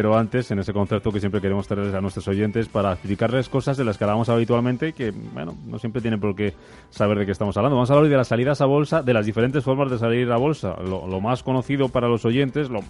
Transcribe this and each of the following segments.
Pero antes, en ese concepto que siempre queremos traerles a nuestros oyentes para explicarles cosas de las que hablamos habitualmente que, bueno, no siempre tienen por qué saber de qué estamos hablando. Vamos a hablar de las salidas a bolsa, de las diferentes formas de salir a bolsa. Lo, lo más conocido para los oyentes, lo,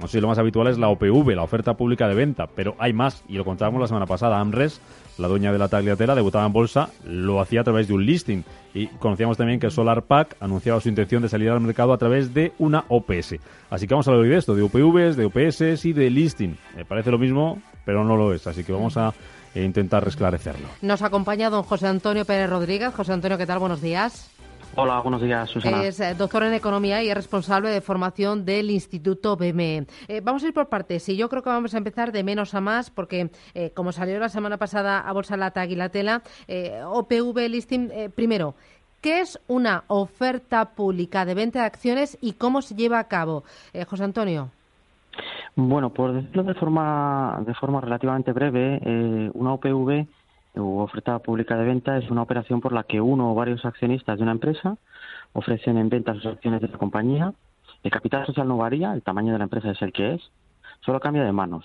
no sé, lo más habitual es la OPV, la oferta pública de venta, pero hay más, y lo contábamos la semana pasada. AMRES, la dueña de la tagliatela, debutaba en bolsa, lo hacía a través de un listing. Y conocíamos también que Solar Pack anunciaba su intención de salir al mercado a través de una OPS. Así que vamos a hablar de esto, de OPVs, de OPS y de listing. Me parece lo mismo, pero no lo es, así que vamos a intentar esclarecerlo. Nos acompaña don José Antonio Pérez Rodríguez. José Antonio, ¿qué tal? Buenos días. Hola, buenos días, Susana. Es eh, doctor en Economía y es responsable de formación del Instituto BME. Eh, vamos a ir por partes y yo creo que vamos a empezar de menos a más porque, eh, como salió la semana pasada a Bolsa Lata Aguilatela, eh, OPV Listing, primero, ¿qué es una oferta pública de venta de acciones y cómo se lleva a cabo? José Antonio. Bueno, por decirlo de forma, de forma relativamente breve, eh, una OPV u oferta pública de venta es una operación por la que uno o varios accionistas de una empresa ofrecen en venta sus acciones de la compañía. El capital social no varía, el tamaño de la empresa es el que es, solo cambia de manos.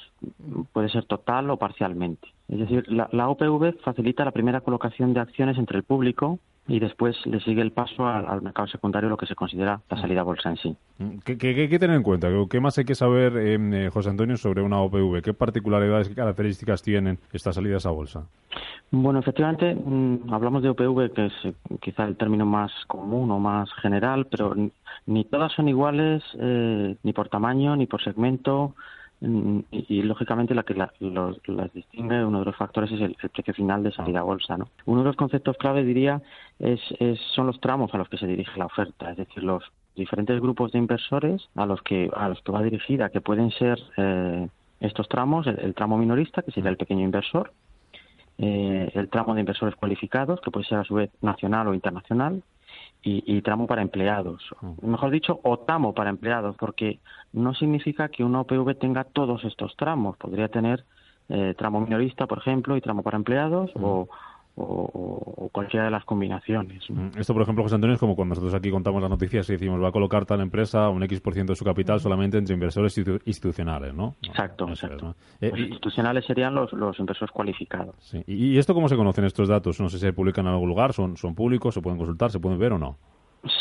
Puede ser total o parcialmente. Es decir, la, la OPV facilita la primera colocación de acciones entre el público y después le sigue el paso al, al mercado secundario, lo que se considera la salida a bolsa en sí. ¿Qué, qué, qué hay que tener en cuenta? ¿Qué más hay que saber, eh, eh, José Antonio, sobre una OPV? ¿Qué particularidades, qué características tienen estas salidas a bolsa? Bueno, efectivamente, mmm, hablamos de OPV, que es eh, quizá el término más común o más general, pero ni, todas son iguales, eh, ni por tamaño, ni por segmento, mm, y, y, lógicamente la que la, los, las distingue, uno de los factores es el, precio final de salida a bolsa. ¿no? Uno de los conceptos clave, diría, es, es, son los tramos a los que se dirige la oferta, es decir, los diferentes grupos de inversores a los que, a los que va dirigida, que pueden ser eh, estos tramos, el, el tramo minorista, que sería el pequeño inversor, eh, el tramo de inversores cualificados, que puede ser a su vez nacional o internacional, y, y, tramo para empleados. Mejor dicho, o tramo para empleados, porque no significa que una OPV tenga todos estos tramos. Podría tener eh, tramo minorista, por ejemplo, y tramo para empleados, uh -huh. o, o, o, cualquiera de las combinaciones. Esto, por ejemplo, José Antonio, es como cuando nosotros aquí contamos las noticias y decimos va a colocar tal empresa un X% por ciento de su capital solamente entre inversores institucionales, ¿no? Exacto, no, exacto. ¿no? Eh, los institucionales serían los, los inversores cualificados. Sí. ¿Y, esto cómo se conocen estos datos? No sé si se publican en algún lugar, son, son públicos, se pueden consultar, se pueden ver o no.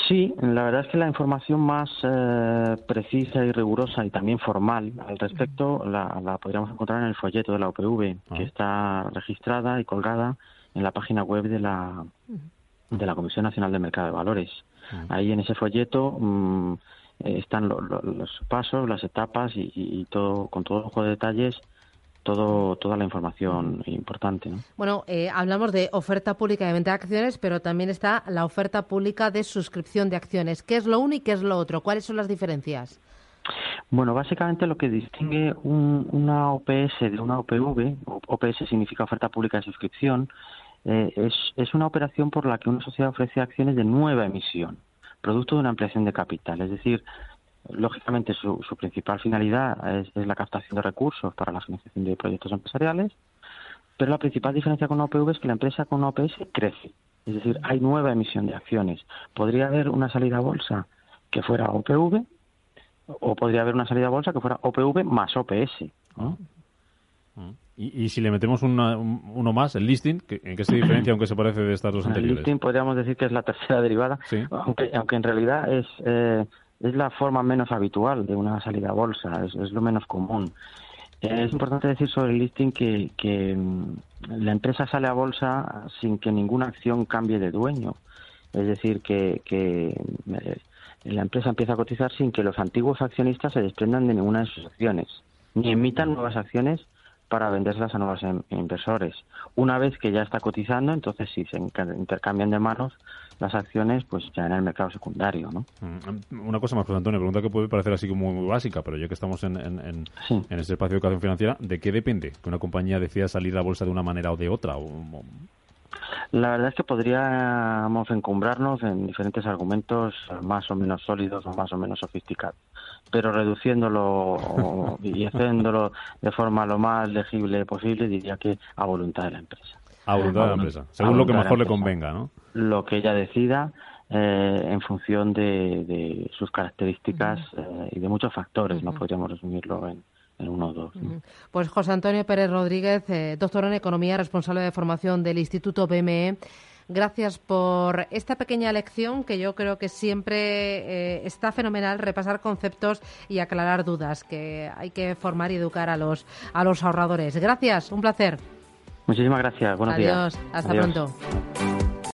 Sí, la verdad es que la información más eh, precisa y rigurosa y también formal al respecto la, la, podríamos encontrar en el folleto de la OPV, ah. que está registrada y colgada en la página web de la, de la Comisión Nacional del Mercado de Valores. Ahí en ese folleto mmm, están lo, lo, los pasos, las etapas y, y, y, todo con todo ojo de detalles todo, toda la información importante. ¿no? Bueno, eh, hablamos de oferta pública de venta de acciones, pero también está la oferta pública de suscripción de acciones. ¿Qué es lo uno y qué es lo otro? ¿Cuáles son las diferencias? Bueno, básicamente lo que distingue un, una OPS de una OPV, OPS significa oferta pública de suscripción, eh, es, una operación por la que una sociedad ofrece acciones de nueva emisión, producto de una ampliación de capital. Es decir, lógicamente su, su principal finalidad es, es, la captación de recursos para la financiación de proyectos empresariales, pero la principal diferencia con una OPV es que la empresa con una OPS crece, es decir, hay nueva emisión de acciones. Podría haber una salida a bolsa que fuera OPV o podría haber una salida a bolsa que fuera OPV más OPS. ¿no? Y, y, si le metemos una, un, uno más, el listing, ¿en qué se diferencia, aunque se parece de estas dos anteriores? El listing podríamos decir que es la tercera derivada, ¿Sí? aunque, aunque en realidad es... Eh, es la forma menos habitual de una salida a bolsa, es, es lo menos común. Eh, es importante decir sobre el listing que, que, la empresa sale a bolsa sin que ninguna acción cambie de dueño. Es decir, que, que eh, la empresa empieza a cotizar sin que los antiguos accionistas se desprendan de ninguna de sus acciones, ni emitan nuevas acciones para vendérselas a nuevos inversores. Una vez que ya está cotizando, entonces sí se intercambian de manos las acciones pues ya en el mercado secundario, ¿no? Una cosa más, José Antonio, pregunta que puede parecer así como muy básica, pero ya que estamos en, en, en, sí. en este espacio de educación financiera, ¿de qué depende que una compañía decida salir a la bolsa de una manera o de otra? O, o... La verdad es que podríamos encumbrarnos en diferentes argumentos más o menos sólidos o más o menos sofisticados, pero reduciéndolo y haciéndolo de forma lo más legible posible, diría que a voluntad de la empresa. A voluntad de la empresa, según lo que mejor le convenga, ¿no? Lo que ella decida eh, en función de, de sus características eh, y de muchos factores, no podríamos resumirlo en, el 1 o 2. Pues José Antonio Pérez Rodríguez, eh, doctor en Economía, responsable de formación del Instituto BME. Gracias por esta pequeña lección que yo creo que siempre eh, está fenomenal repasar conceptos y aclarar dudas, que hay que formar y educar a los, a los ahorradores. Gracias, un placer. Muchísimas gracias. Buenos Adiós, días. hasta pronto.